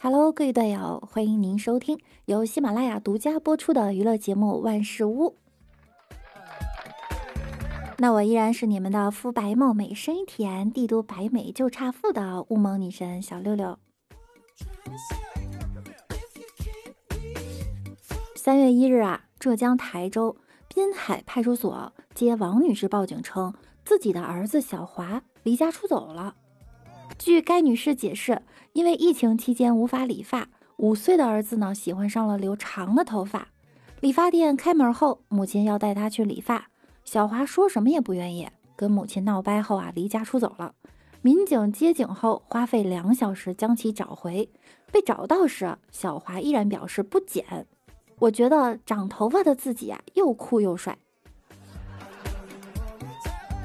Hello，各位队友，欢迎您收听由喜马拉雅独家播出的娱乐节目《万事屋》。那我依然是你们的肤白貌美、声音甜、帝都白美就差富的雾蒙女神小六六。三月一日啊，浙江台州滨海派出所接王女士报警称，自己的儿子小华离家出走了。据该女士解释，因为疫情期间无法理发，五岁的儿子呢喜欢上了留长的头发。理发店开门后，母亲要带他去理发，小华说什么也不愿意，跟母亲闹掰后啊离家出走了。民警接警后，花费两小时将其找回。被找到时，小华依然表示不剪。我觉得长头发的自己啊又酷又帅。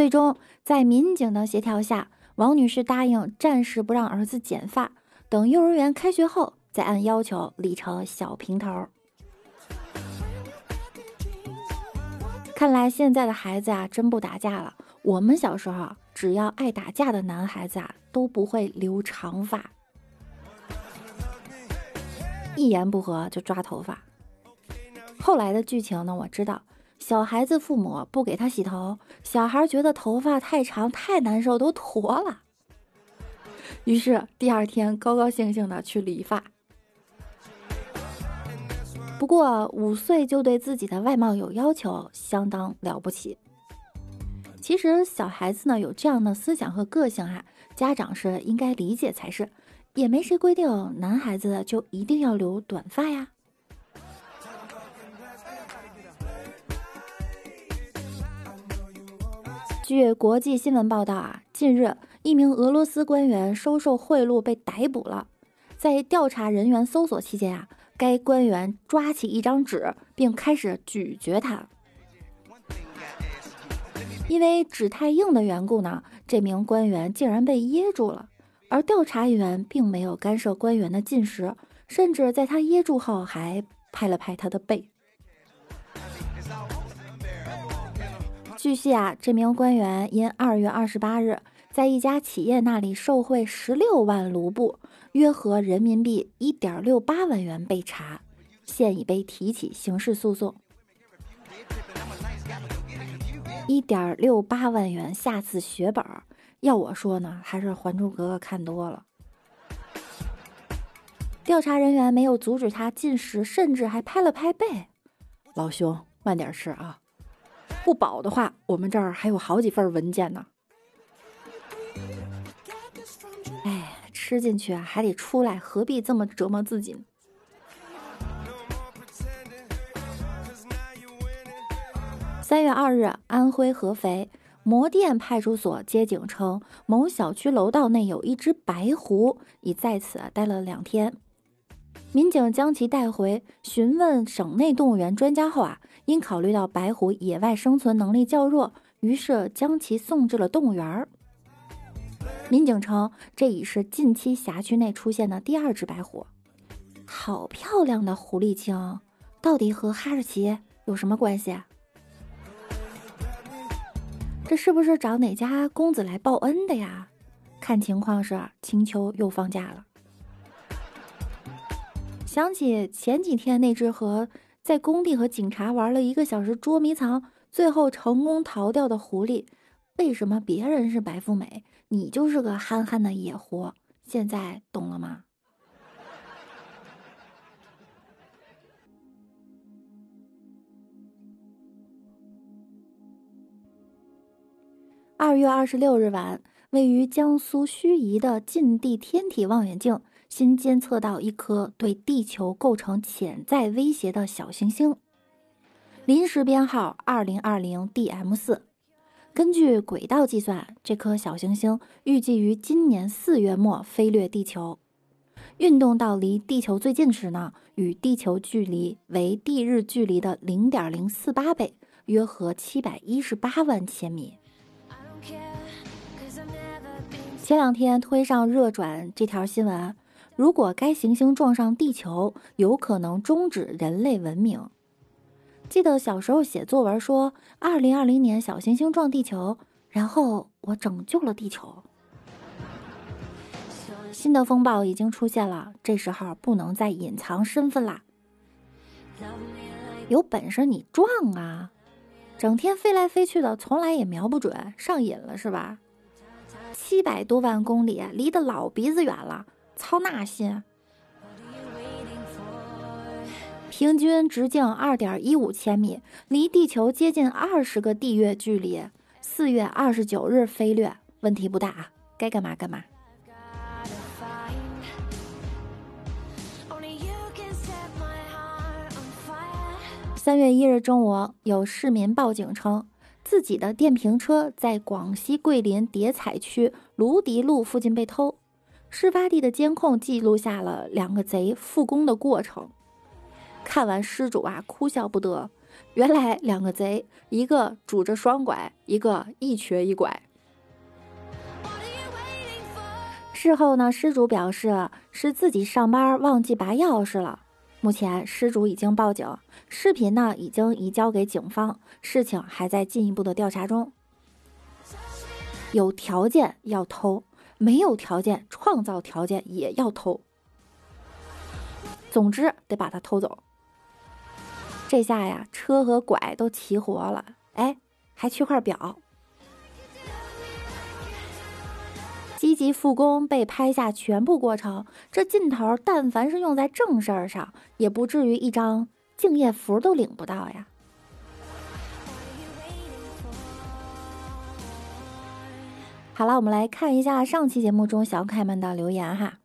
最终在民警的协调下。王女士答应暂时不让儿子剪发，等幼儿园开学后再按要求理成小平头。看来现在的孩子啊，真不打架了。我们小时候，只要爱打架的男孩子啊，都不会留长发，一言不合就抓头发。后来的剧情呢，我知道。小孩子父母不给他洗头，小孩觉得头发太长太难受，都驼了。于是第二天高高兴兴的去理发。不过五岁就对自己的外貌有要求，相当了不起。其实小孩子呢有这样的思想和个性啊，家长是应该理解才是，也没谁规定男孩子就一定要留短发呀。据国际新闻报道啊，近日一名俄罗斯官员收受贿赂被逮捕了。在调查人员搜索期间啊，该官员抓起一张纸并开始咀嚼它。因为纸太硬的缘故呢，这名官员竟然被噎住了。而调查员并没有干涉官员的进食，甚至在他噎住后还拍了拍他的背。据悉啊，这名官员因二月二十八日在一家企业那里受贿十六万卢布，约合人民币一点六八万元被查，现已被提起刑事诉讼。一点六八万元，下次血本儿。要我说呢，还是《还珠格格》看多了。调查人员没有阻止他进食，甚至还拍了拍背。老兄，慢点吃啊。不饱的话，我们这儿还有好几份文件呢。哎，吃进去还得出来，何必这么折磨自己呢？三月二日，安徽合肥魔店派出所接警称，某小区楼道内有一只白狐，已在此待了两天。民警将其带回，询问省内动物园专家后啊，因考虑到白虎野外生存能力较弱，于是将其送至了动物园。民警称，这已是近期辖区内出现的第二只白虎。好漂亮的狐狸精，到底和哈士奇有什么关系？这是不是找哪家公子来报恩的呀？看情况是青丘又放假了。想起前几天那只和在工地和警察玩了一个小时捉迷藏，最后成功逃掉的狐狸，为什么别人是白富美，你就是个憨憨的野狐？现在懂了吗？二月二十六日晚，位于江苏盱眙的近地天体望远镜。新监测到一颗对地球构成潜在威胁的小行星，临时编号二零二零 DM 四。根据轨道计算，这颗小行星预计于今年四月末飞掠地球。运动到离地球最近时呢，与地球距离为地日距离的零点零四八倍，约合七百一十八万千米。前两天推上热转这条新闻。如果该行星撞上地球，有可能终止人类文明。记得小时候写作文说，二零二零年小行星撞地球，然后我拯救了地球。新的风暴已经出现了，这时候不能再隐藏身份啦。有本事你撞啊！整天飞来飞去的，从来也瞄不准，上瘾了是吧？七百多万公里，离得老鼻子远了，操那心！平均直径二点一五千米，离地球接近二十个地月距离。四月二十九日飞掠，问题不大啊，该干嘛干嘛。三月一日中午，有市民报警称，自己的电瓶车在广西桂林叠彩区芦笛路附近被偷。事发地的监控记录下了两个贼复工的过程。看完失主啊，哭笑不得。原来两个贼，一个拄着双拐，一个一瘸一拐。事后呢，失主表示是自己上班忘记拔钥匙了。目前失主已经报警，视频呢已经移交给警方，事情还在进一步的调查中。有条件要偷，没有条件创造条件也要偷。总之得把它偷走。这下呀，车和拐都齐活了，哎，还缺块表。积极复工被拍下全部过程，这劲头，但凡是用在正事儿上，也不至于一张敬业福都领不到呀。好了，我们来看一下上期节目中小可爱们的留言哈。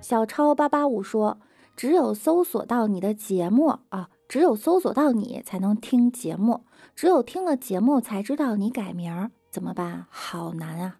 小超八八五说：“只有搜索到你的节目啊。”只有搜索到你才能听节目，只有听了节目才知道你改名儿，怎么办？好难啊！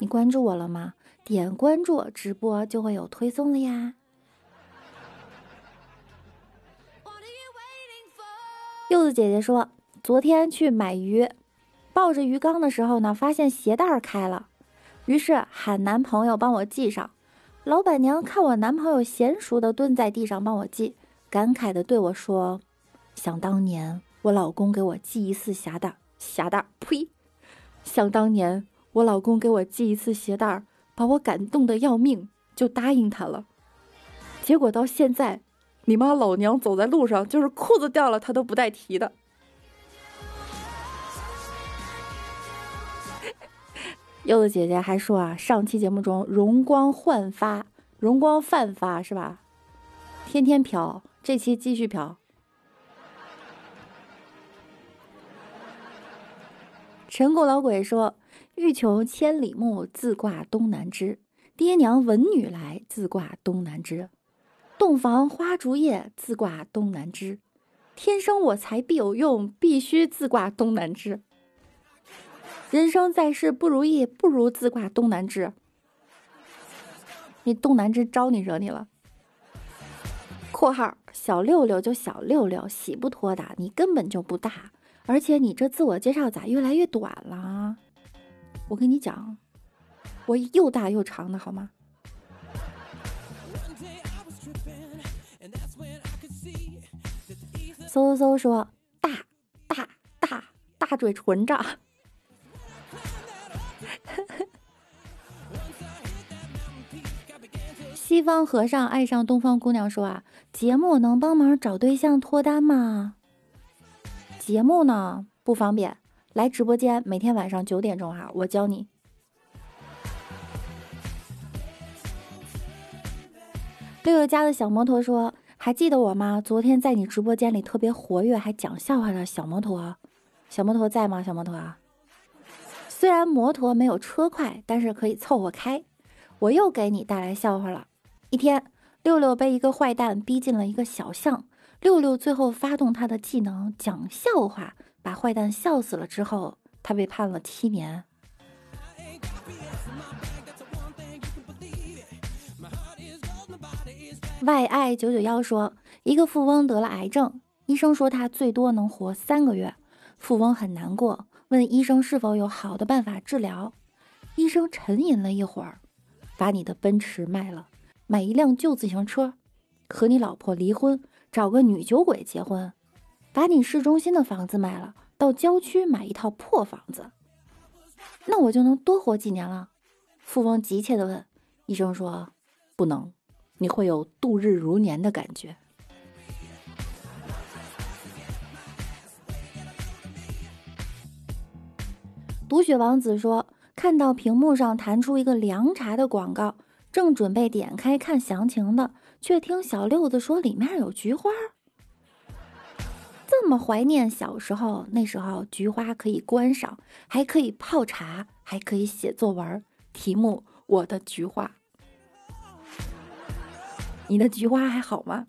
你关注我了吗？点关注，直播就会有推送了呀。柚子姐姐说，昨天去买鱼，抱着鱼缸的时候呢，发现鞋带开了，于是喊男朋友帮我系上。老板娘看我男朋友娴熟的蹲在地上帮我系，感慨的对我说：“想当年我老公给我系一次鞋带，鞋带，呸！想当年我老公给我系一次鞋带，把我感动的要命，就答应他了。结果到现在，你妈老娘走在路上就是裤子掉了，他都不带提的。”柚子姐姐还说啊，上期节目中容光焕发，容光焕发是吧？天天嫖，这期继续嫖。陈谷老鬼说：“欲穷千里目，自挂东南枝。爹娘闻女来，自挂东南枝。洞房花烛夜，自挂东南枝。天生我材必有用，必须自挂东南枝。”人生在世不如意，不如自挂东南枝。你东南枝招你惹你了？（括号小六六就小六六，喜不脱的，你根本就不大，而且你这自我介绍咋越来越短了？我跟你讲，我又大又长的好吗？）嗖嗖嗖说大大大大嘴唇子。西方和尚爱上东方姑娘说啊，节目能帮忙找对象脱单吗？节目呢不方便，来直播间，每天晚上九点钟哈，我教你。六六家的小摩托说，还记得我吗？昨天在你直播间里特别活跃，还讲笑话的小摩托，小摩托在吗？小摩托啊。虽然摩托没有车快，但是可以凑合开。我又给你带来笑话了。一天，六六被一个坏蛋逼进了一个小巷，六六最后发动他的技能讲笑话，把坏蛋笑死了之后，他被判了七年。Y I 九九幺说，一个富翁得了癌症，医生说他最多能活三个月，富翁很难过。问医生是否有好的办法治疗？医生沉吟了一会儿，把你的奔驰卖了，买一辆旧自行车，和你老婆离婚，找个女酒鬼结婚，把你市中心的房子卖了，到郊区买一套破房子，那我就能多活几年了。富翁急切地问。医生说：“不能，你会有度日如年的感觉。”毒血王子说：“看到屏幕上弹出一个凉茶的广告，正准备点开看详情的，却听小六子说里面有菊花。这么怀念小时候，那时候菊花可以观赏，还可以泡茶，还可以写作文。题目：我的菊花。你的菊花还好吗？”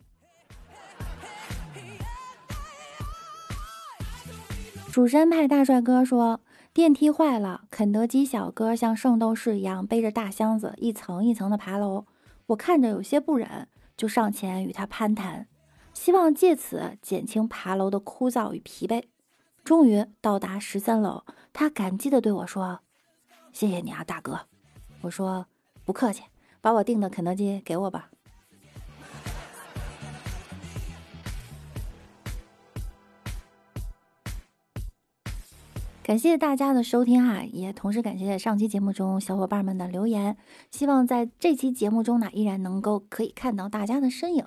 蜀山派大帅哥说。电梯坏了，肯德基小哥像圣斗士一样背着大箱子一层一层的爬楼。我看着有些不忍，就上前与他攀谈，希望借此减轻爬楼的枯燥与疲惫。终于到达十三楼，他感激的对我说：“谢谢你啊，大哥。”我说：“不客气，把我订的肯德基给我吧。”感谢大家的收听哈，也同时感谢上期节目中小伙伴们的留言。希望在这期节目中呢，依然能够可以看到大家的身影。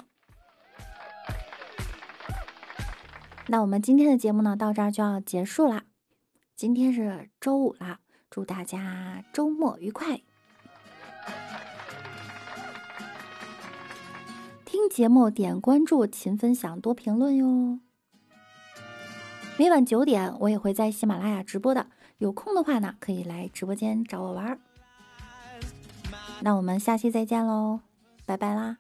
那我们今天的节目呢，到这儿就要结束啦。今天是周五啦，祝大家周末愉快！听节目点关注，勤分享，多评论哟。每晚九点，我也会在喜马拉雅直播的。有空的话呢，可以来直播间找我玩儿。那我们下期再见喽，拜拜啦！